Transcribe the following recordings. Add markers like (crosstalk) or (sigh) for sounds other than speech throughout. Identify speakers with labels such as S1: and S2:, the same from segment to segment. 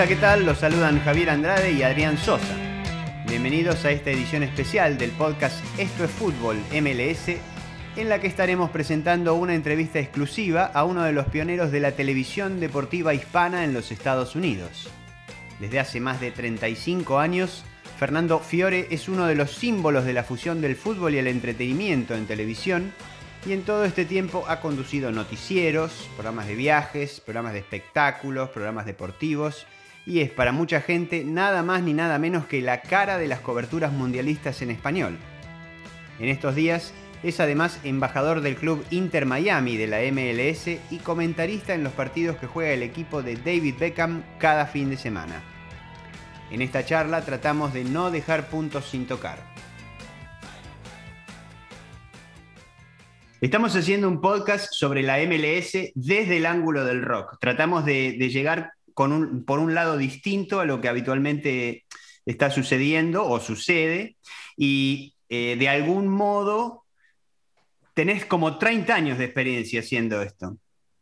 S1: Hola, ¿qué tal? Los saludan Javier Andrade y Adrián Sosa. Bienvenidos a esta edición especial del podcast Esto es Fútbol MLS, en la que estaremos presentando una entrevista exclusiva a uno de los pioneros de la televisión deportiva hispana en los Estados Unidos. Desde hace más de 35 años, Fernando Fiore es uno de los símbolos de la fusión del fútbol y el entretenimiento en televisión y en todo este tiempo ha conducido noticieros, programas de viajes, programas de espectáculos, programas deportivos y es para mucha gente nada más ni nada menos que la cara de las coberturas mundialistas en español. En estos días es además embajador del club Inter Miami de la MLS y comentarista en los partidos que juega el equipo de David Beckham cada fin de semana. En esta charla tratamos de no dejar puntos sin tocar. Estamos haciendo un podcast sobre la MLS desde el ángulo del rock. Tratamos de, llegar por un lado distinto a lo que habitualmente está sucediendo o sucede y eh, de algún modo tenés como 30 años de experiencia haciendo esto,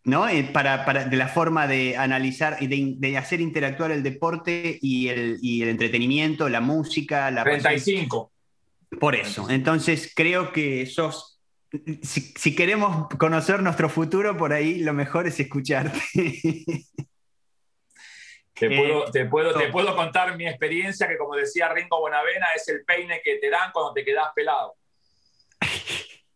S1: ¿no? Eh, para, de la forma de analizar y de, hacer interactuar el deporte y el, el entretenimiento, la música, la...
S2: 35.
S1: Por eso, entonces creo que sos si, queremos conocer nuestro futuro, por ahí lo mejor es escucharte. (laughs)
S2: Te puedo, te, puedo, te puedo contar mi experiencia, que como decía Ringo Bonavena, es el peine que te dan cuando te quedas pelado.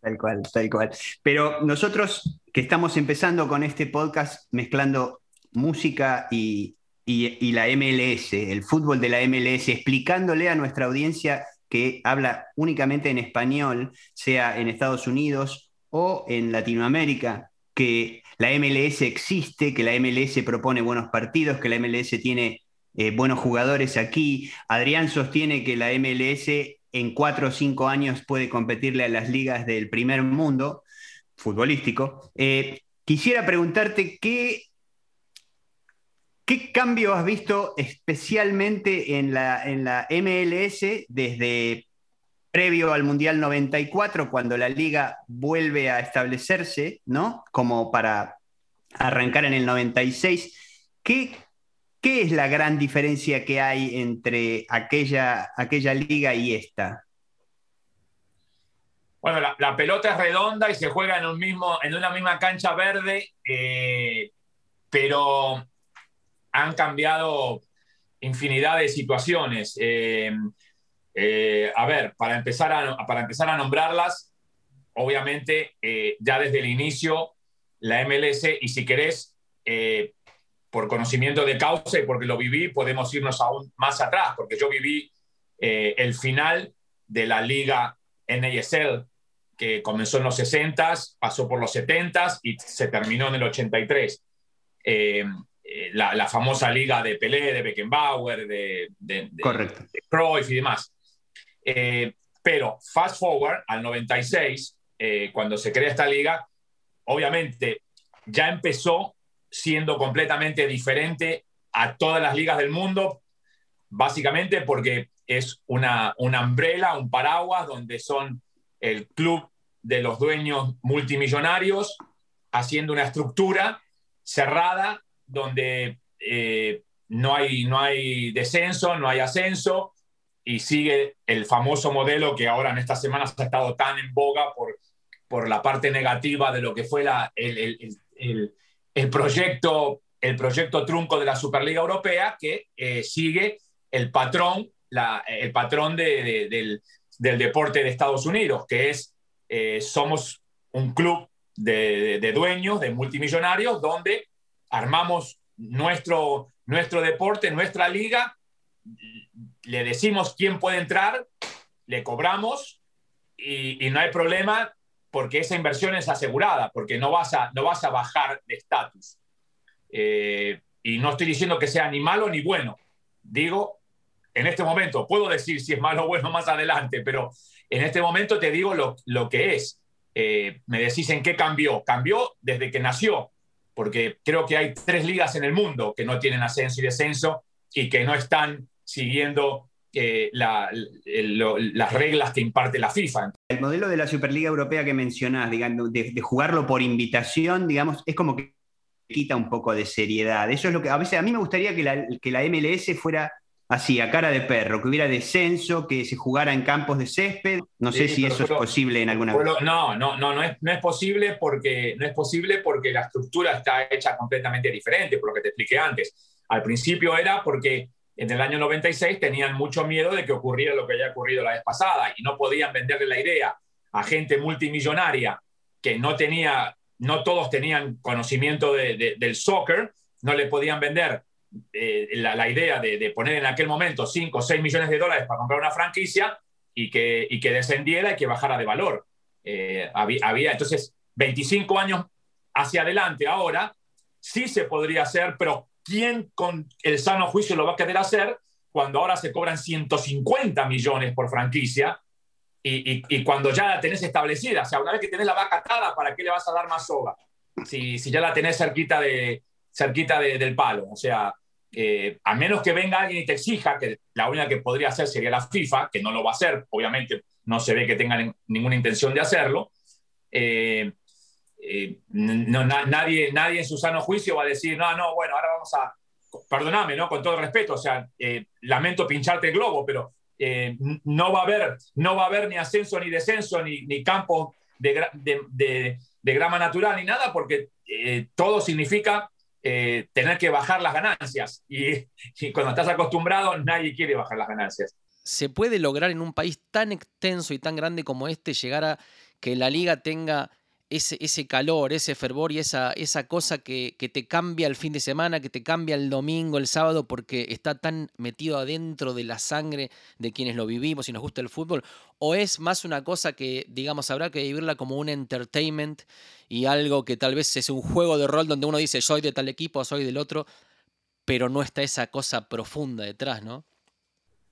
S1: Tal cual, tal cual. Pero nosotros que estamos empezando con este podcast mezclando música y, y, la MLS, el fútbol de la MLS, explicándole a nuestra audiencia que habla únicamente en español, sea en Estados Unidos o en Latinoamérica, que la MLS existe, que la MLS propone buenos partidos, que la MLS tiene eh, buenos jugadores aquí. Adrián sostiene que la MLS en cuatro o cinco años puede competirle a las ligas del primer mundo futbolístico. Eh, quisiera preguntarte qué, qué cambio has visto especialmente en la, en la MLS desde previo al Mundial 94, cuando la liga vuelve a establecerse, ¿no? Como para arrancar en el 96. ¿Qué, ¿Qué es la gran diferencia que hay entre aquella, aquella liga y esta?
S2: Bueno, la, pelota es redonda y se juega en, un mismo, en una misma cancha verde, eh, pero han cambiado infinidad de situaciones. Eh, eh, a ver, para empezar a, para empezar a nombrarlas, obviamente ya desde el inicio, la MLS, y si querés, por conocimiento de causa y porque lo viví, podemos irnos aún más atrás, porque yo viví eh, el final de la liga NASL, que comenzó en los 60, pasó por los 70 y se terminó en el 83. Eh, eh, la, famosa liga de Pelé, de Beckenbauer, de, de, Cruyff y demás. Pero fast forward al 96, cuando se crea esta liga, obviamente ya empezó siendo completamente diferente a todas las ligas del mundo, básicamente porque es una, una umbrella, un paraguas, donde son el club de los dueños multimillonarios haciendo una estructura cerrada donde eh, no, hay, no hay descenso, no hay ascenso y sigue el famoso modelo que ahora en estas semanas ha estado tan en boga por, por la parte negativa de lo que fue la, el, el proyecto, el proyecto trunco de la Superliga Europea que eh, sigue el patrón, el patrón del, deporte de Estados Unidos, que es, eh, somos un club de, dueños, de multimillonarios, donde armamos nuestro, nuestro deporte, nuestra liga, le decimos quién puede entrar, le cobramos y, y no hay problema porque esa inversión es asegurada, porque no vas a, no vas a bajar de estatus. Eh, y no estoy diciendo que sea ni malo ni bueno. Digo, en este momento, puedo decir si es malo o bueno más adelante, pero en este momento te digo lo, lo que es. Eh, me decís en qué cambió. Cambió desde que nació, porque creo que hay tres ligas en el mundo que no tienen ascenso y descenso y que no están siguiendo eh, las reglas que imparte la FIFA.
S1: El modelo de la Superliga Europea que mencionás, digamos, de, jugarlo por invitación, digamos, es como que quita un poco de seriedad. Eso es lo que a veces a mí me gustaría que la, que la MLS fuera así, a cara de perro, que hubiera descenso, que se jugara en campos de césped. No sé si eso es posible en alguna
S2: No, no, no, no es, no es posible porque no es posible porque la estructura está hecha completamente diferente, por lo que te expliqué antes. Al principio era porque en el año 96 tenían mucho miedo de que ocurriera lo que haya ocurrido la vez pasada y no podían venderle la idea a gente multimillonaria que no tenía, no todos tenían conocimiento del soccer, no le podían vender eh, la, idea de, poner en aquel momento 5 o 6 millones de dólares para comprar una franquicia y que, y que descendiera y que bajara de valor. Eh, había, entonces 25 años hacia adelante ahora, sí se podría hacer, pero ¿quién con el sano juicio lo va a querer hacer cuando ahora se cobran 150 millones por franquicia y, y, cuando ya la tenés establecida? O sea, una vez que tenés la vaca atada, ¿para qué le vas a dar más soga? Si, si ya la tenés cerquita, de, cerquita del palo. O sea, eh, a menos que venga alguien y te exija, que la única que podría hacer sería la FIFA, que no lo va a hacer, obviamente no se ve que tengan ninguna intención de hacerlo. Eh, eh, nadie, nadie en su sano juicio va a decir, no, no, bueno, ahora vamos a, perdóname, ¿no? Con todo respeto, o sea, lamento pincharte el globo, pero no, va a haber, no va a haber ni ascenso ni descenso, ni, ni campo de, de, grama natural, ni nada, porque todo significa eh, tener que bajar las ganancias. Y, cuando estás acostumbrado, nadie quiere bajar las ganancias.
S3: ¿Se puede lograr en un país tan extenso y tan grande como este llegar a que la liga tenga ese, ese calor, ese fervor y esa, esa cosa que, que, te cambia el fin de semana, que te cambia el domingo, el sábado, porque está tan metido adentro de la sangre de quienes lo vivimos y nos gusta el fútbol? ¿O es más una cosa que, digamos, habrá que vivirla como un entertainment y algo que tal vez es un juego de rol donde uno dice soy de tal equipo, soy del otro, pero no está esa cosa profunda detrás, ¿no?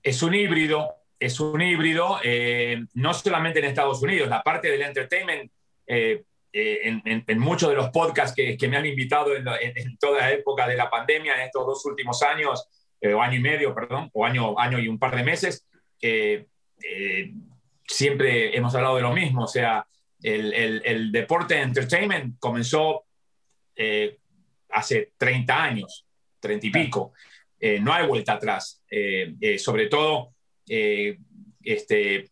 S2: Es un híbrido, es un híbrido, eh, no solamente en Estados Unidos, la parte del entertainment eh, eh, en, muchos de los podcasts que, me han invitado en, toda la época de la pandemia, en estos dos últimos años, eh, o año y medio, perdón, o año, año y un par de meses, eh, siempre hemos hablado de lo mismo. O sea, el, el, deporte entertainment comenzó hace 30 años, 30 y pico. no hay vuelta atrás. sobre todo, este,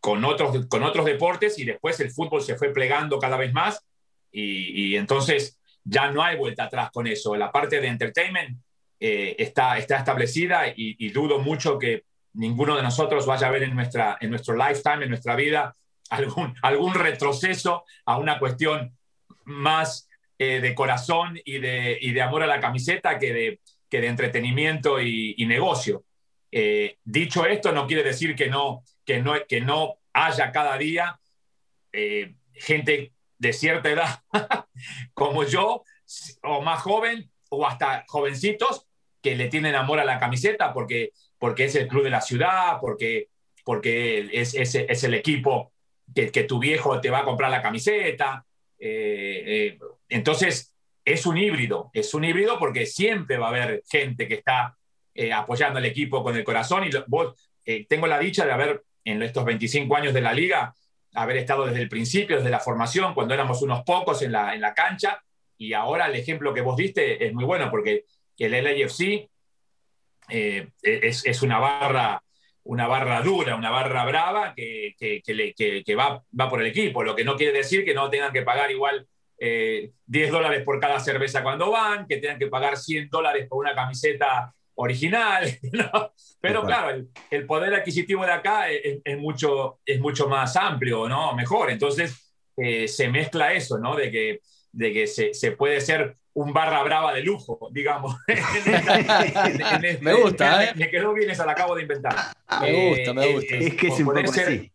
S2: con otros, con otros deportes y después el fútbol se fue plegando cada vez más y, entonces ya no hay vuelta atrás con eso. La parte de entertainment eh, está, está establecida y, dudo mucho que ninguno de nosotros vaya a ver en, nuestra, en nuestro lifetime, en nuestra vida, algún, algún retroceso a una cuestión más eh, de corazón y de, y de, amor a la camiseta que de, que de entretenimiento y, negocio. Eh, dicho esto, no quiere decir que no, que no, que no haya cada día eh, gente de cierta edad (laughs) como yo, o más joven, o hasta jovencitos que le tienen amor a la camiseta porque, porque es el club de la ciudad, porque, porque es, es, el equipo que, que, tu viejo te va a comprar la camiseta. Eh, eh, entonces, es un híbrido, es un híbrido porque siempre va a haber gente que está apoyando al equipo con el corazón y vos, tengo la dicha de haber en estos 25 años de la liga, haber estado desde el principio, desde la formación, cuando éramos unos pocos en la, en la cancha, y ahora el ejemplo que vos diste es muy bueno, porque el LAFC eh, es, es, una barra una barra dura, una barra brava que, que, que, va, va, por el equipo, lo que no quiere decir que no tengan que pagar igual 10 eh, dólares por cada cerveza cuando van, que tengan que pagar 100 dólares por una camiseta original, (laughs) pero claro, el, poder adquisitivo de acá es, mucho, es mucho más amplio, ¿no? Mejor. Entonces eh, se mezcla eso, ¿no? De que, de que se, se, puede ser un barra brava de lujo, digamos. (laughs)
S3: me gusta, ¿eh?
S2: Me quedó bien esa, la acabo de inventar.
S3: Me gusta, me gusta.
S1: es que es un poco ser, así.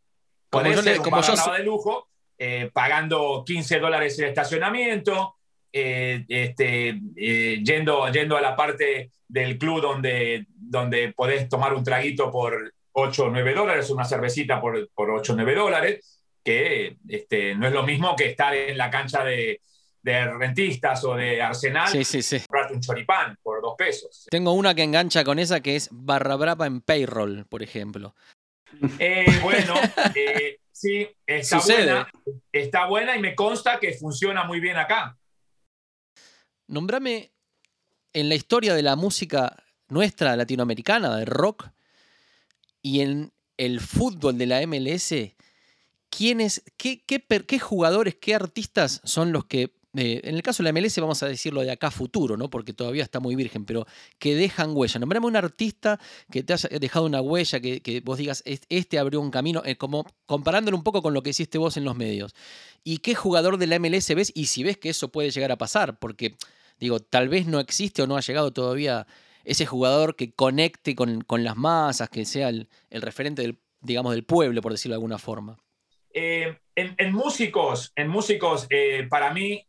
S2: Como yo, ser un como barra brava de lujo, eh, pagando 15 dólares el estacionamiento, eh, este, yendo, yendo a la parte del club donde, donde podés tomar un traguito por 8 o 9 dólares, una cervecita por, por 8 o 9 dólares, que este, no es lo mismo que estar en la cancha de, de rentistas o de Arsenal,
S3: sí, sí, sí.
S2: un choripán por 2 pesos.
S3: Tengo una que engancha con esa que es barra brava en payroll, por ejemplo.
S2: Eh, bueno, (laughs) eh, sí, está buena, está buena y me consta que funciona muy bien acá.
S3: Nombrame en la historia de la música nuestra latinoamericana, de rock, y en el fútbol de la MLS, ¿quiénes, qué, qué, jugadores, qué artistas son los que, eh, en el caso de la MLS vamos a decirlo de acá futuro, ¿no? porque todavía está muy virgen, pero que dejan huella? Nombrame un artista que te haya dejado una huella, que, vos digas, este abrió un camino, eh, como comparándolo un poco con lo que hiciste vos en los medios. ¿Y qué jugador de la MLS ves? Y si ves que eso puede llegar a pasar, porque digo, tal vez no existe o no ha llegado todavía ese jugador que conecte con, las masas, que sea el, referente del, digamos, del pueblo, por decirlo de alguna forma.
S2: Eh, en, músicos, en músicos eh, para mí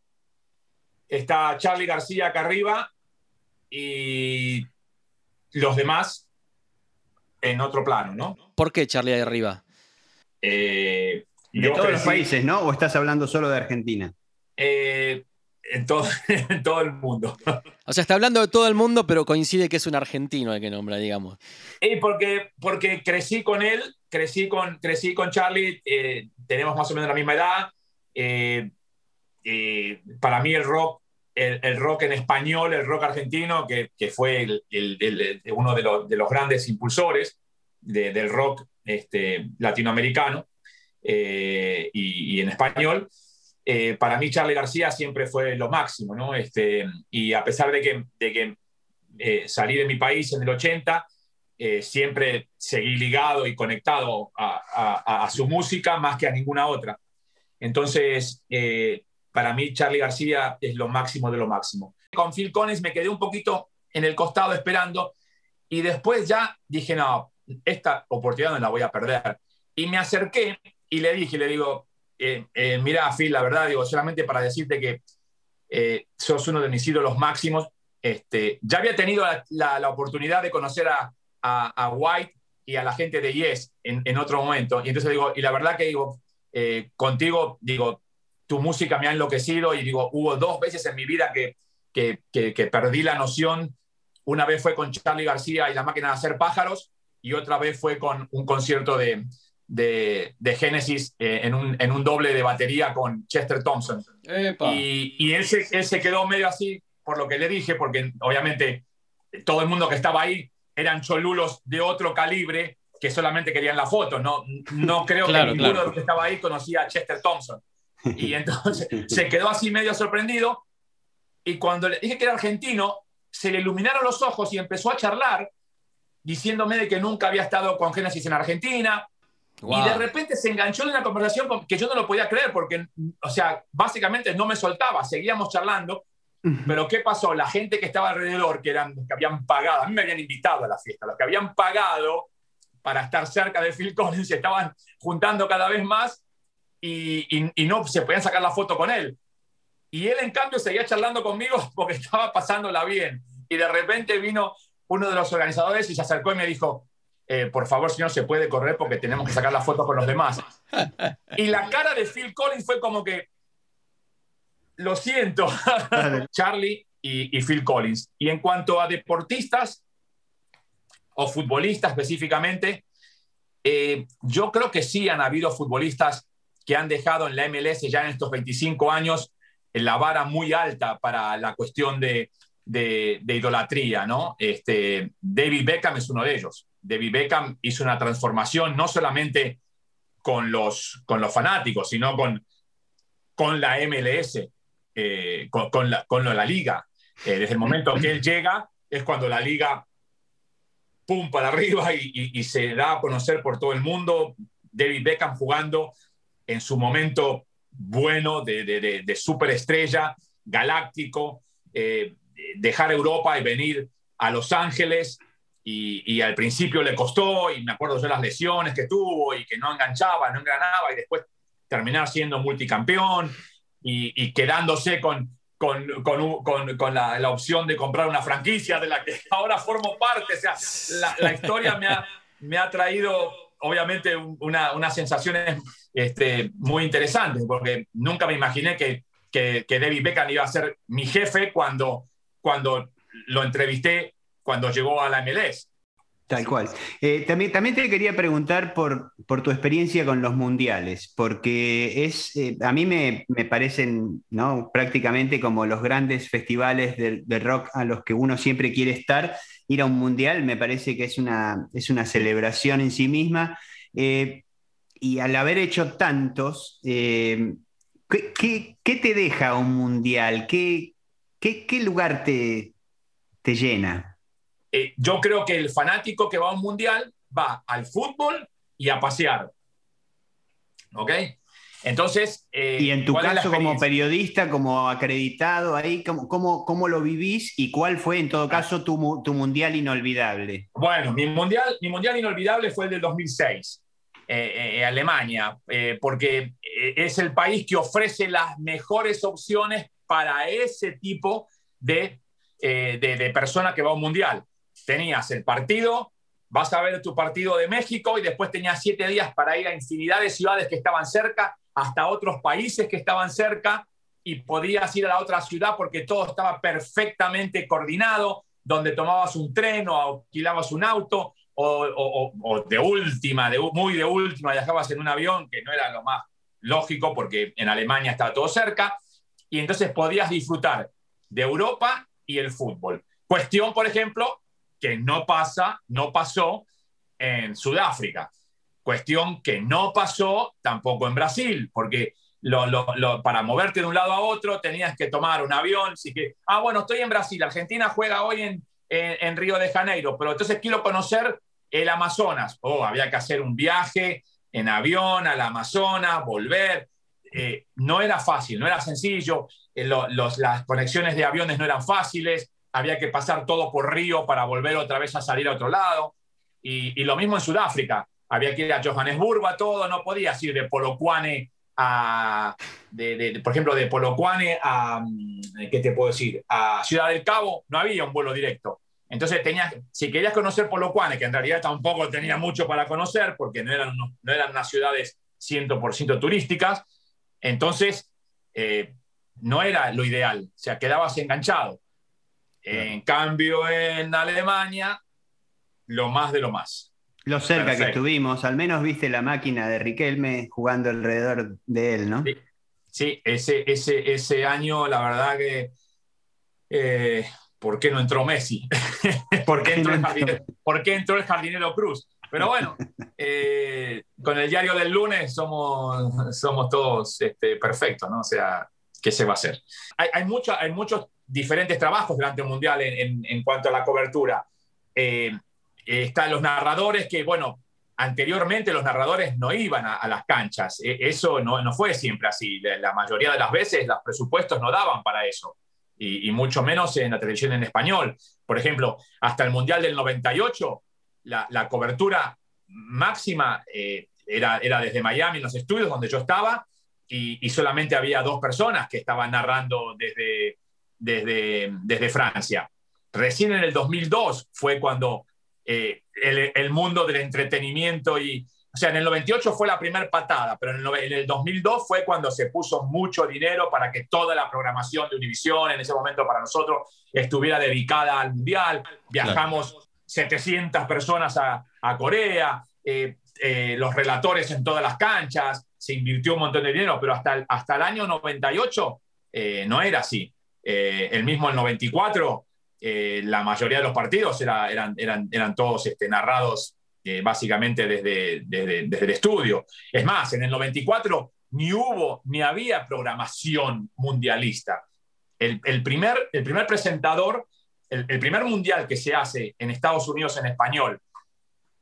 S2: está Charlie García acá arriba y los demás en otro plano, ¿no?
S3: ¿Por qué Charlie ahí arriba?
S1: Eh, de todos los países, ¿no? ¿O estás hablando solo de Argentina?
S2: en todo, (laughs) en todo el mundo.
S3: O sea, está hablando de todo el mundo, pero coincide que es un argentino el que nombra, digamos.
S2: Y porque, porque crecí con él, crecí con, crecí con Charlie, eh, tenemos más o menos la misma edad. Eh, eh, para mí el rock, el, rock en español, el rock argentino, que, que fue el, el, uno de los, de los, grandes impulsores del rock este, latinoamericano y, y en español, eh, para mí Charlie García siempre fue lo máximo, ¿no? Este, y a pesar de que, de que eh, salí de mi país en el 80, eh, siempre seguí ligado y conectado a, a, su música más que a ninguna otra. Entonces, para mí Charlie García es lo máximo de lo máximo. Con Phil Collins me quedé un poquito en el costado esperando y después ya dije, no, esta oportunidad no la voy a perder. Y me acerqué y le dije, le digo, eh, eh, mira, Phil, la verdad, digo, solamente para decirte que eh, sos uno de mis ídolos máximos. Este, ya había tenido la, oportunidad de conocer a, a, White y a la gente de Yes en, en, otro momento. Y entonces digo, y la verdad que digo, contigo, digo, tu música me ha enloquecido y digo, hubo dos veces en mi vida que, que, que, perdí la noción. Una vez fue con Charlie García y la máquina de hacer pájaros y otra vez fue con un concierto de, de, de Genesis eh, en, un, en, un, doble de batería con Chester Thompson. Y, y él, se, él, se, quedó medio así por lo que le dije, porque obviamente todo el mundo que estaba ahí eran cholulos de otro calibre que solamente querían la foto. No, no creo que ninguno de los que estaba ahí conocía a Chester Thompson. (laughs) Y entonces se quedó así medio sorprendido. Y cuando le dije que era argentino, se le iluminaron los ojos y empezó a charlar diciéndome de que nunca había estado con Genesis en Argentina, y de repente se enganchó en una conversación que yo no lo podía creer porque, o sea, básicamente no me soltaba, seguíamos charlando. Pero ¿qué pasó? La gente que estaba alrededor, que eran que habían pagado, a mí me habían invitado a la fiesta, los que habían pagado para estar cerca de Phil Collins se estaban juntando cada vez más y, y, no se podían sacar la foto con él. Y él, en cambio, seguía charlando conmigo (laughs) porque estaba pasándola bien. Y de repente vino uno de los organizadores y se acercó y me dijo, eh, por favor, señor, se puede correr porque tenemos que sacar la foto con los demás. Y la cara de Phil Collins fue como que, lo siento, (laughs) Charlie y, Phil Collins. Y en cuanto a deportistas o futbolistas específicamente, eh, yo creo que sí han habido futbolistas que han dejado en la MLS ya en estos 25 años la vara muy alta para la cuestión de, idolatría, ¿no? Este, David Beckham es uno de ellos. David Beckham hizo una transformación no solamente con los, fanáticos, sino con, con la MLS, eh, con, la, con la liga. Eh, desde el momento que él llega es cuando la liga pum para arriba y, se da a conocer por todo el mundo. David Beckham jugando en su momento bueno de, de, de, superestrella, galáctico, eh, dejar Europa y venir a Los Ángeles y, al principio le costó y me acuerdo yo las lesiones que tuvo y que no enganchaba, no engranaba y después terminar siendo multicampeón y, quedándose con, con, con, la, opción de comprar una franquicia de la que (laughs) ahora formo parte. O sea, la, la historia me ha, me ha, traído obviamente una, unas sensaciones este, muy interesantes porque nunca me imaginé que, que, que David Beckham iba a ser mi jefe cuando cuando lo entrevisté cuando llegó a la MLS.
S1: Tal cual. Eh, también, también te quería preguntar por, por, tu experiencia con los mundiales, porque es, eh, a mí me, parecen ¿no? prácticamente como los grandes festivales de, rock a los que uno siempre quiere estar. Ir a un mundial me parece que es una, es una celebración en sí misma. Eh, y al haber hecho tantos, ¿qué, qué, te deja un mundial? ¿Qué, qué lugar te, te llena?
S2: Eh, yo creo que el fanático que va a un mundial va al fútbol y a pasear. ¿Ok? Entonces.
S1: Eh, y en tu caso, como periodista, como acreditado ahí, ¿cómo, cómo, lo vivís y cuál fue, en todo ah. caso, tu, mundial inolvidable?
S2: Bueno, mi mundial, mi mundial inolvidable fue el del 2006. Eh, Alemania, porque es el país que ofrece las mejores opciones para ese tipo de, de, de persona que va a un mundial tenías el partido, vas a ver tu partido de México y después tenías siete días para ir a infinidad de ciudades que estaban cerca, hasta otros países que estaban cerca y podías ir a la otra ciudad porque todo estaba perfectamente coordinado, donde tomabas un tren o alquilabas un auto o, de última, de, muy de última, viajabas en un avión, que no era lo más lógico porque en Alemania estaba todo cerca, y entonces podías disfrutar de Europa y el fútbol. Cuestión, por ejemplo, que no pasa, no pasó en Sudáfrica. Cuestión que no pasó tampoco en Brasil, porque para moverte de un lado a otro tenías que tomar un avión. Así que, ah, bueno, estoy en Brasil, Argentina juega hoy en, en, Río de Janeiro, pero entonces quiero conocer el Amazonas. Oh, había que hacer un viaje en avión al Amazonas, volver. Eh, no era fácil, no era sencillo, eh, las conexiones de aviones no eran fáciles, había que pasar todo por río para volver otra vez a salir a otro lado. Y, lo mismo en Sudáfrica, había que ir a Johannesburgo a todo, no podías ir de Polokwane a, de, por ejemplo, de Polokwane a, mm, ¿qué te puedo decir? A Ciudad del Cabo, no había un vuelo directo. Entonces, tenías, si querías conocer Polokwane, que en realidad tampoco tenía mucho para conocer, porque no eran, no eran unas ciudades 100% turísticas, entonces eh, no era lo ideal, o sea, quedabas enganchado. En cambio, en Alemania, lo más de lo más.
S1: Lo cerca que estuvimos, al menos viste la máquina de Riquelme jugando alrededor de él, ¿no?
S2: Sí, ese, ese, ese año, la verdad que. Eh, ¿Por qué no entró Messi? (laughs) ¿Por, qué entró el jardinero, Cruz? Pero bueno, (laughs) eh, con el diario del lunes somos, somos todos este, perfectos, ¿no? O sea, ¿qué se va a hacer? Hay, hay, hay muchos diferentes trabajos durante el Mundial en, cuanto a la cobertura. Eh, están los narradores que, bueno, anteriormente los narradores no iban a, las canchas. E, eso no, no, fue siempre así. La, mayoría de las veces los presupuestos no daban para eso. Y, mucho menos en la televisión en español. Por ejemplo, hasta el Mundial del 98, la, la cobertura máxima eh, era, era desde Miami, en los estudios donde yo estaba, y, y solamente había dos personas que estaban narrando desde, desde, desde Francia. Recién en el 2002 fue cuando eh, el, mundo del entretenimiento y, o sea, en el 98 fue la primera patada, pero en el, en el, 2002 fue cuando se puso mucho dinero para que toda la programación de Univision en ese momento para nosotros estuviera dedicada al Mundial. Viajamos 700 personas a, a Corea, eh, eh, los relatores en todas las canchas, se invirtió un montón de dinero, pero hasta el, hasta el año 98 no era así. Eh, el mismo el 94, eh, la mayoría de los partidos eran, eran, eran todos este, narrados eh, básicamente desde, desde, el estudio. Es más, en el 94 ni hubo ni había programación mundialista. El, primer, el primer presentador, el, primer mundial que se hace en Estados Unidos en español,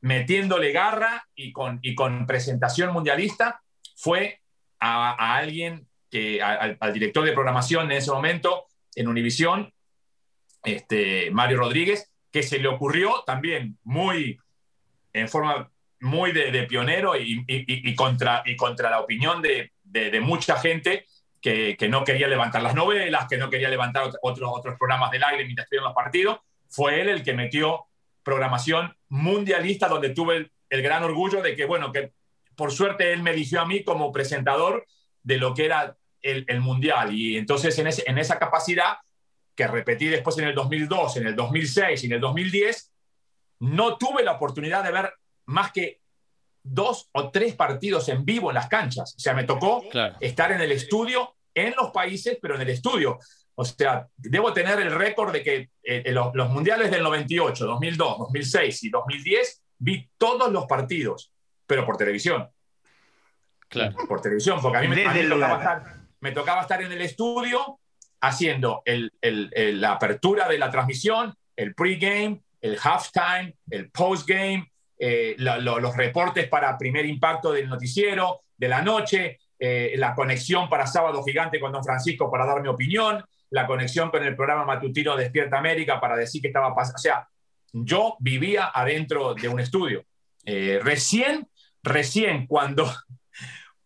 S2: metiéndole garra y con, y con presentación mundialista, fue a, alguien que, al, director de programación en ese momento, en Univisión, este, Mario Rodríguez, que se le ocurrió también muy, en forma muy de, pionero y, contra, y contra la opinión de, mucha gente que, no quería levantar las novelas, que no quería levantar otros otros programas del aire mientras estuvieron los partidos. Fue él el que metió programación mundialista, donde tuve el, gran orgullo de que, bueno, que por suerte él me eligió a mí como presentador de lo que era el, Mundial. Y entonces en, en esa capacidad que repetí después en el 2002, en el 2006 y en el 2010, no tuve la oportunidad de ver más que dos o tres partidos en vivo en las canchas. O sea, me tocó estar en el estudio, en los países, pero en el estudio. O sea, debo tener el récord de que eh, los, los, mundiales del 98, 2002, 2006 y 2010 vi todos los partidos, pero por televisión.
S3: Claro.
S2: Por televisión, porque a mí, me, tocaba, estar, me tocaba, estar, en el estudio haciendo el, el, la apertura de la transmisión, el pregame, el halftime, el postgame, eh, los reportes para primer impacto del noticiero de la noche, eh, la conexión para Sábado Gigante con Don Francisco para dar mi opinión, la conexión con el programa matutino Despierta América para decir que estaba pasando. O sea, yo vivía adentro de un estudio. Eh, recién, recién cuando,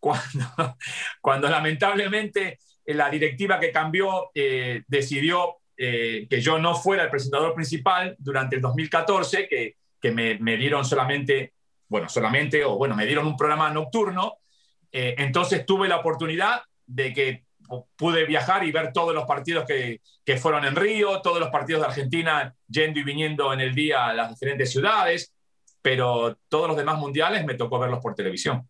S2: (laughs) (laughs) cuando, lamentablemente la directiva que cambió decidió que yo no fuera el presentador principal durante el 2014, que que me, me, dieron solamente, bueno, solamente, o bueno, me dieron un programa nocturno. Eh, entonces tuve la oportunidad de que pude viajar y ver todos los partidos que, que, fueron en Río, todos los partidos de Argentina yendo y viniendo en el día a las diferentes ciudades, pero todos los demás mundiales me tocó verlos por televisión.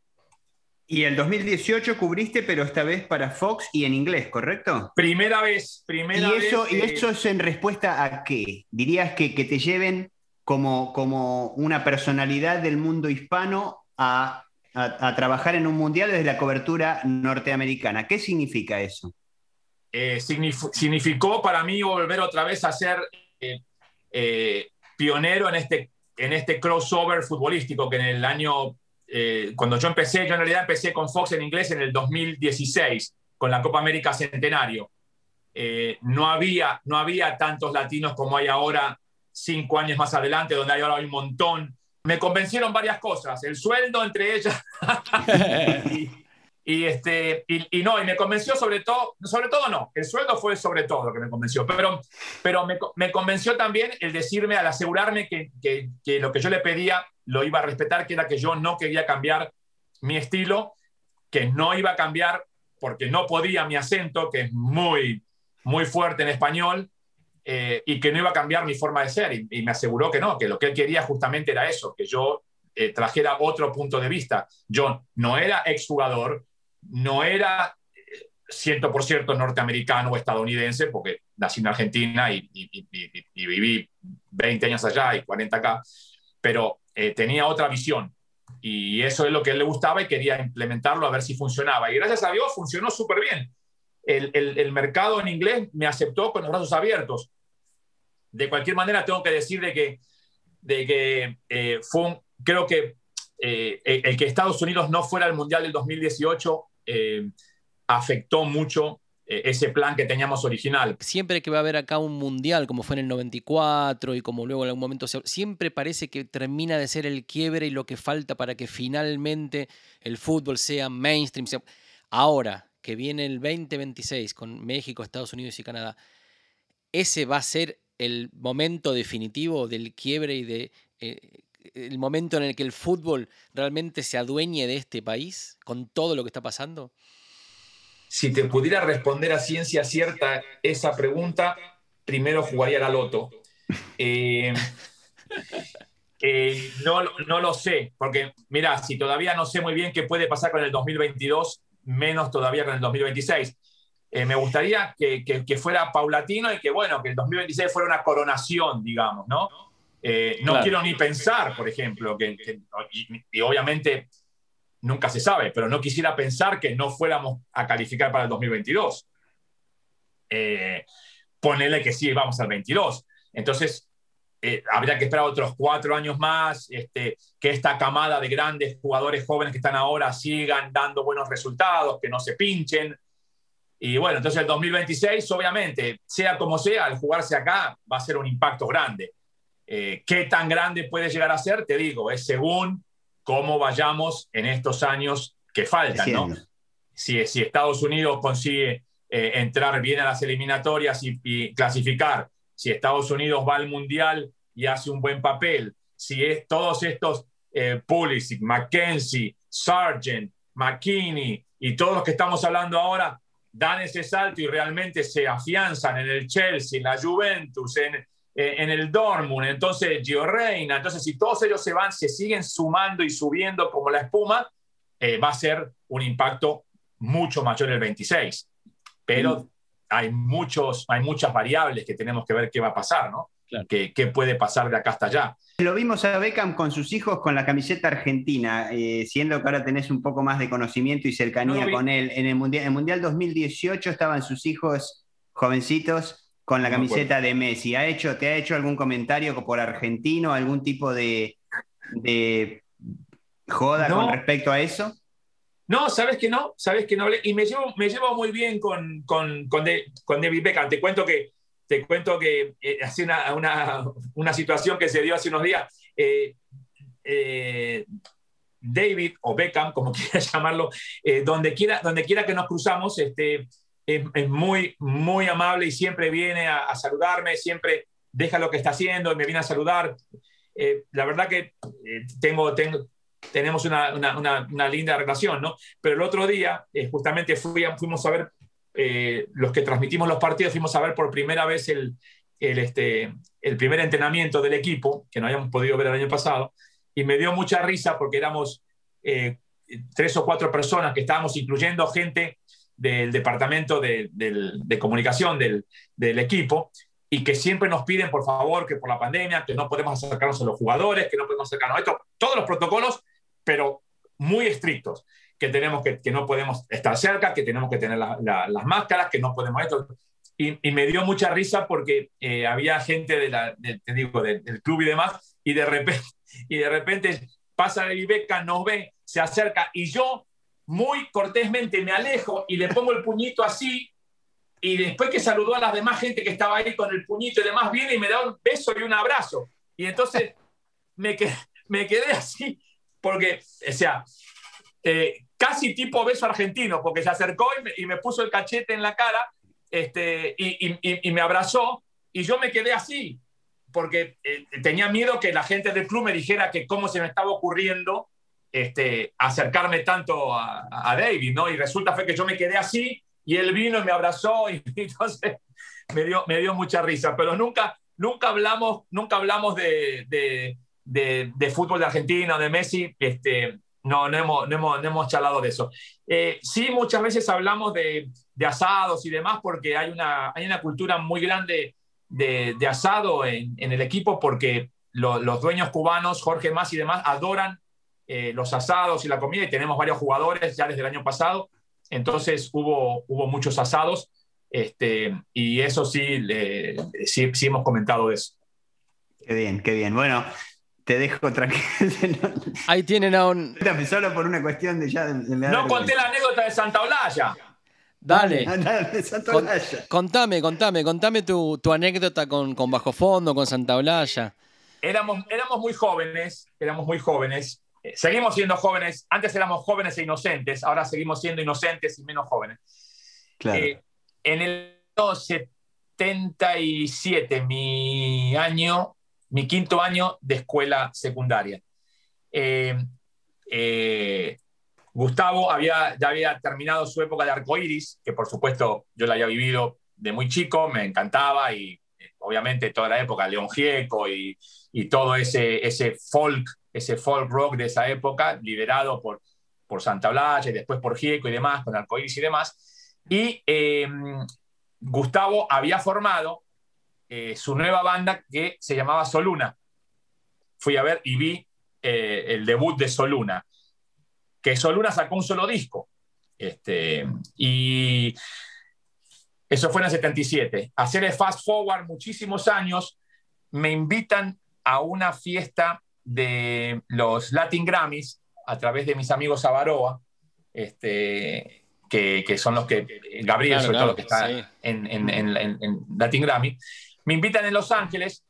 S1: Y el 2018 cubriste, pero esta vez para Fox y en inglés, ¿correcto?
S2: Primera vez, primera
S1: ¿Y eso,
S2: vez.
S1: ¿Y eso es en respuesta a qué? ¿Dirías que, que te lleven como, una personalidad del mundo hispano a, trabajar en un mundial desde la cobertura norteamericana. ¿Qué significa eso?
S2: Eh, significó para mí volver otra vez a ser eh, eh, pionero en este, en este crossover futbolístico que en el año, cuando yo empecé, yo en realidad empecé con Fox en inglés en el 2016, con la Copa América Centenario. no, había, no había tantos latinos como hay ahora cinco años más adelante, donde hay ahora un montón. Me convencieron varias cosas, el sueldo entre ellas. (laughs) y, este, y, no, y me convenció sobre todo, sobre todo no, el sueldo fue sobre todo lo que me convenció, pero, pero me, me convenció también el decirme, al asegurarme que, que, que lo que yo le pedía lo iba a respetar, que era que yo no quería cambiar mi estilo, que no iba a cambiar porque no podía mi acento, que es muy, muy fuerte en español, eh, y que no iba a cambiar mi forma de ser. Y, me aseguró que no, que lo que él quería justamente era eso, que yo eh, trajera otro punto de vista. Yo no era exjugador, no era 100% eh, norteamericano o estadounidense, porque nací en Argentina y, viví 20 años allá y 40 acá, pero tenía otra visión. Y eso es lo que a él le gustaba y quería implementarlo a ver si funcionaba. Y gracias a Dios funcionó súper bien el, mercado en inglés me aceptó con los brazos abiertos. De cualquier manera, tengo que decir de que, de que eh, fue creo que eh, el que Estados Unidos no fuera al Mundial del 2018 eh, afectó mucho ese plan que teníamos original.
S3: Siempre que va a haber acá un mundial, como fue en el 94 y como luego en algún momento, siempre parece que termina de ser el quiebre y lo que falta para que finalmente el fútbol sea mainstream. Ahora, que viene el 2026 con México, Estados Unidos y Canadá, ese va a ser el momento definitivo del quiebre y de eh, el momento en el que el fútbol realmente se adueñe de este país con todo lo que está pasando?
S2: Si te pudiera responder a ciencia cierta esa pregunta, primero jugaría la loto. Eh, eh, no, no lo sé, porque mira, si todavía no sé muy bien qué puede pasar con el 2022, menos todavía con el 2026. Eh, me gustaría que, que, fuera paulatino y que, bueno, que el 2026 fuera una coronación, digamos, ¿no? Eh, no quiero ni pensar, por ejemplo, que, y, obviamente nunca se sabe, pero no quisiera pensar que no fuéramos a calificar para el 2022. Eh, ponele que sí, vamos al 22. Entonces, eh, habría que esperar otros cuatro años más, este, que esta camada de grandes jugadores jóvenes que están ahora sigan dando buenos resultados, que no se pinchen. Y bueno, entonces el 2026, obviamente, sea como sea, al jugarse acá va a ser un impacto grande. Eh, ¿Qué tan grande puede llegar a ser? Te digo, es según cómo vayamos en estos años que faltan, ¿no? Si, si Estados Unidos consigue eh, entrar bien a las eliminatorias y clasificar si Estados Unidos va al Mundial y hace un buen papel, si es, todos estos eh, Pulisic, McKenzie, Sargent, McKinney y todos los que estamos hablando ahora dan ese salto y realmente se afianzan en el Chelsea, en la Juventus, en, eh, el Dortmund, entonces Gio entonces si todos ellos se van, se siguen sumando y subiendo como la espuma, eh, va a ser un impacto mucho mayor el 26. Pero mm. Hay, muchos, hay muchas variables que tenemos que ver qué va a pasar, ¿no? ¿Qué, puede pasar de acá hasta allá?
S1: Lo vimos a Beckham con sus hijos con la camiseta argentina, eh, siendo que ahora tenés un poco más de conocimiento y cercanía con él. En el mundial, el mundial 2018 estaban sus hijos jovencitos con la camiseta de Messi. ¿Ha hecho, ¿Te ha hecho algún comentario por argentino, algún tipo de, joda con respecto a eso?
S2: No, sabes que no, sabes que no Y me llevo, me llevo muy bien con, con, con, David Beckham. Te cuento que, te cuento que eh, hace una, una, situación que se dio hace unos días. Eh, eh, David o Beckham, como (laughs) quieras llamarlo, donde, quiera, donde quiera que nos cruzamos, este, es, muy, muy amable y siempre viene a, saludarme, siempre deja lo que está haciendo y me viene a saludar. la verdad que tengo, tengo, tenemos una, una, linda relación, ¿no? Pero el otro día, eh, justamente fui, fuimos a ver, eh, los que transmitimos los partidos, fuimos a ver por primera vez el, el, este, el primer entrenamiento del equipo, que no habíamos podido ver el año pasado, y me dio mucha risa porque éramos eh, tres o cuatro personas que estábamos incluyendo gente del departamento de, de comunicación del, del, equipo y que siempre nos piden, por favor, que por la pandemia, que no podemos acercarnos a los jugadores, que no podemos acercarnos a esto, todos los protocolos pero muy estrictos, que tenemos que, que no podemos estar cerca, que tenemos que tener las máscaras, que no podemos esto. Y, me dio mucha risa porque eh, había gente de la, te digo, del, club y demás, y de repente, (laughs) y de repente pasa el Ibeca, nos ve, se acerca, y yo muy cortésmente me alejo y le pongo el puñito así, y después que saludó a las demás gente que estaba ahí con el puñito y demás, viene y me da un beso y un abrazo. Y entonces me quedé, me quedé así porque, o sea, eh, casi tipo beso argentino, porque se acercó y me, puso el cachete en la cara este, y, me abrazó y yo me quedé así, porque eh, tenía miedo que la gente del club me dijera que cómo se me estaba ocurriendo este, acercarme tanto a, David, ¿no? Y resulta fue que yo me quedé así y él vino y me abrazó (laughs) y, entonces me dio, me dio mucha risa, pero nunca, nunca hablamos, nunca hablamos de de, fútbol de Argentina, de Messi, este, no, no hemos, no hemos, no hemos charlado de eso. Eh, sí, muchas veces hablamos de, de, asados y demás porque hay una, hay una cultura muy grande de, de asado en, en, el equipo porque los dueños cubanos, Jorge Más y demás, adoran eh, los asados y la comida y tenemos varios jugadores ya desde el año pasado. Entonces hubo, hubo muchos asados este, y eso sí, sí, sí hemos comentado de eso.
S1: Qué bien, qué bien. Bueno, te dejo tranquilo. (laughs)
S3: Ahí tienen a un.
S1: Solo por una cuestión de ya.
S2: no conté la anécdota de Santa Olalla.
S3: Dale. contame, contame, contame tu, anécdota con, con, Bajo Fondo, con Santa Olalla.
S2: Éramos, éramos muy jóvenes, éramos muy jóvenes. Eh, seguimos siendo jóvenes. Antes éramos jóvenes e inocentes, ahora seguimos siendo inocentes y menos jóvenes.
S1: Claro. Eh,
S2: en el 77, mi año, mi quinto año de escuela secundaria. Eh, eh, Gustavo había, ya había terminado su época de arcoíris, que por supuesto yo la había vivido de muy chico, me encantaba y eh, obviamente toda la época, León Gieco y, todo ese, ese folk, ese folk rock de esa época, liderado por, por Santa Blaya y después por Gieco y demás, con arcoíris y demás. Y Gustavo había formado eh, su nueva banda que se llamaba Soluna. Fui a ver y vi eh, el debut de Soluna, que Soluna sacó un solo disco. Este, y eso fue en el 77. Hacer el fast forward muchísimos años, me invitan a una fiesta de los Latin Grammys a través de mis amigos Avaroa, este, que, son los que, Gabriel, sobre todo, que está en, en, Latin Grammy me invitan en Los Ángeles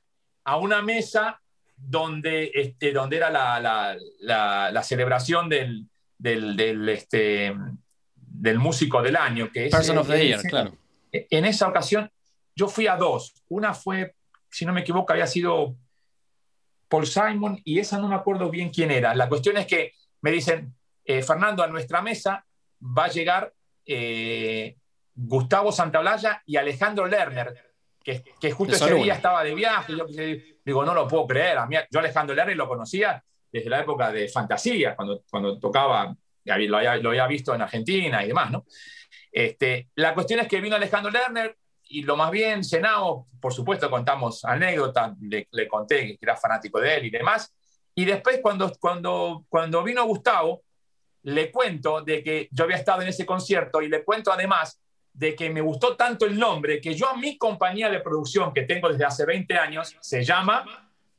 S2: a una mesa donde, este, donde era la, la, celebración del, del, este, del músico del año. Que es,
S3: Person of the Year, claro.
S2: En esa ocasión yo fui a dos. Una fue, si no me equivoco, había sido Paul Simon y esa no me acuerdo bien quién era. La cuestión es que me dicen, eh, Fernando, a nuestra mesa va a llegar eh, Gustavo Santaolalla y Alejandro Lerner que, justo ese día estaba de viaje. Yo digo, no lo puedo creer. A mí, yo Alejandro Lerner lo conocía desde la época de Fantasía, cuando, cuando tocaba, lo había, lo había visto en Argentina y demás, ¿no? Este, la cuestión es que vino Alejandro Lerner y lo más bien cenamos, por supuesto contamos anécdotas, le, le, conté que era fanático de él y demás. Y después cuando, cuando, cuando vino Gustavo, le cuento de que yo había estado en ese concierto y le cuento además de que me gustó tanto el nombre que yo a mi compañía de producción que tengo desde hace 20 años se llama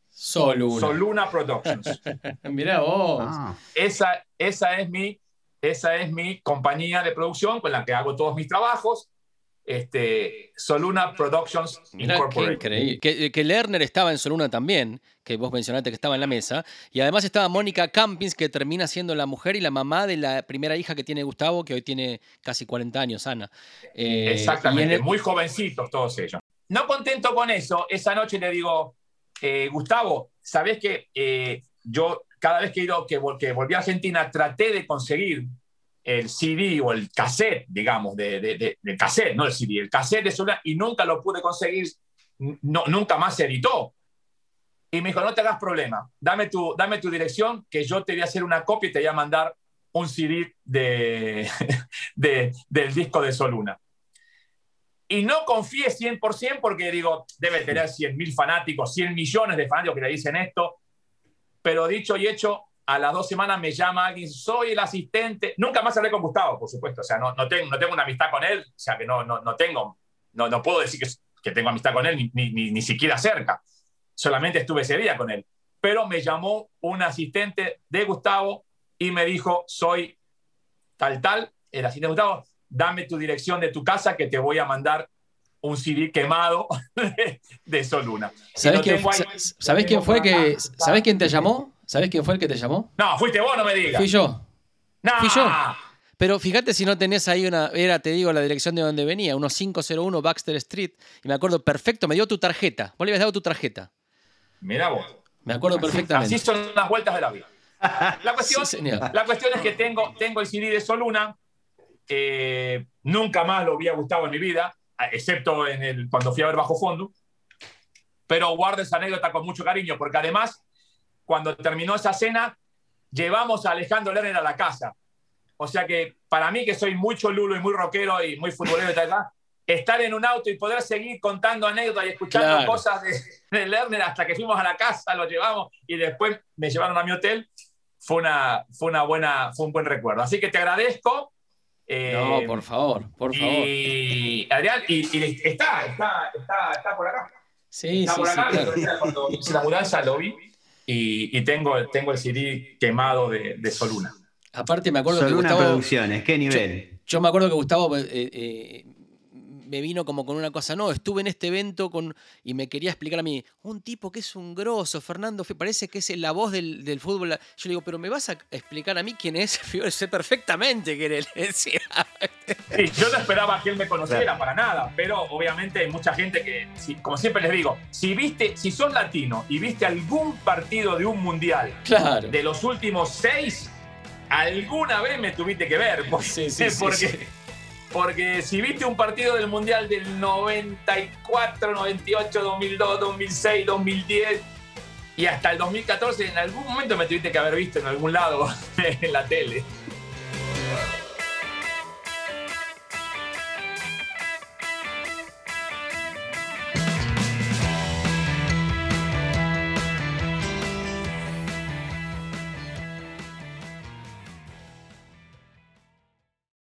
S3: Soluna,
S2: Soluna Productions. (laughs)
S3: Mira vos.
S2: Ah. Esa, esa, es mi, esa es mi compañía de producción con la que hago todos mis trabajos este, Soluna Productions
S3: Incorporated. Que, que, Lerner estaba en Soluna también, que vos mencionaste que estaba en la mesa. Y además estaba Mónica Campins, que termina siendo la mujer y la mamá de la primera hija que tiene Gustavo, que hoy tiene casi 40 años, Ana.
S2: Eh, Exactamente, muy jovencitos todos ellos. No contento con eso, esa noche le digo, eh, Gustavo, ¿sabés que eh, yo cada vez que, he ido, que, que volví a Argentina traté de conseguir el CD o el cassette, digamos, de, de, del cassette, no el CD, el cassette de Soluna, y nunca lo pude conseguir, no, nunca más se editó. Y me dijo, no te hagas problema, dame tu, dame tu dirección, que yo te voy a hacer una copia y te voy a mandar un CD (laughs) de, del disco de Soluna. Y no confíe 100% porque digo, debe tener 100.000 fanáticos, 100 millones de fanáticos que le dicen esto, pero dicho y hecho, a las dos semanas me llama alguien, soy el asistente. Nunca más hablé con Gustavo, por supuesto. O sea, no, no, tengo, no tengo una amistad con él, o sea, que no, no, no tengo, no, no puedo decir que, que tengo amistad con él, ni, ni, ni, siquiera cerca. Solamente estuve ese día con él. Pero me llamó un asistente de Gustavo y me dijo, soy tal, tal, el asistente de Gustavo, dame tu dirección de tu casa que te voy a mandar un CD quemado (laughs) de, Soluna.
S3: ¿Sabes, quién, ¿sabes quién fue que, ¿sabes quién te llamó? ¿Sabes quién fue el que te llamó?
S2: No, fuiste vos, no me digas.
S3: Fui yo.
S2: No.
S3: Fui yo. Pero fíjate si no tenés ahí una, era, te digo, la dirección de donde venía, 1501 Baxter Street, y me acuerdo perfecto, me dio tu tarjeta. Vos le habías dado tu tarjeta.
S2: Mira vos.
S3: Me acuerdo perfectamente.
S2: Así son las vueltas de la vida. (laughs) La cuestión, la cuestión es que tengo, tengo el CD de Soluna, eh, nunca más lo había gustado en mi vida, excepto en el, cuando fui a ver Bajo Fondo, pero guardo esa anécdota con mucho cariño, porque además cuando terminó esa cena, llevamos a Alejandro Lerner a la casa. O sea que para mí, que soy muy cholulo y muy rockero y muy futbolero y tal, estar en un auto y poder seguir contando anécdotas y escuchando cosas de, Lerner hasta que fuimos a la casa, lo llevamos y después me llevaron a mi hotel, fue, una, fue, una buena, fue un buen recuerdo. Así que te agradezco.
S3: Eh, no, por favor, por favor.
S2: Y Adrián, y, está, está, está, está, por acá.
S3: Sí, está sí, por acá.
S2: Sí, Cuando hice la mudanza lo vi y, tengo, tengo el CD quemado de, Soluna.
S3: Aparte me acuerdo
S1: que Gustavo... Producciones, ¿qué nivel?
S3: Yo, me acuerdo que Gustavo eh, eh, me vino como con una cosa, no, estuve en este evento con, y me quería explicar a mí, un tipo que es un grosso, Fernando, parece que es la voz del, del fútbol. Yo le digo, pero ¿me vas a explicar a mí quién es? (laughs) Yo sé perfectamente quién él
S2: decía. Sí, yo no esperaba que él me conociera para nada, pero obviamente hay mucha gente que, como siempre les digo, si viste, si sos latino y viste algún partido de un mundial de los últimos seis, alguna vez me tuviste que ver. sí, sí, (laughs) porque porque si viste un partido del Mundial del 94, 98, 2002, 2006, 2010 y hasta el 2014, en algún momento me tuviste que haber visto en algún lado (laughs) en la tele.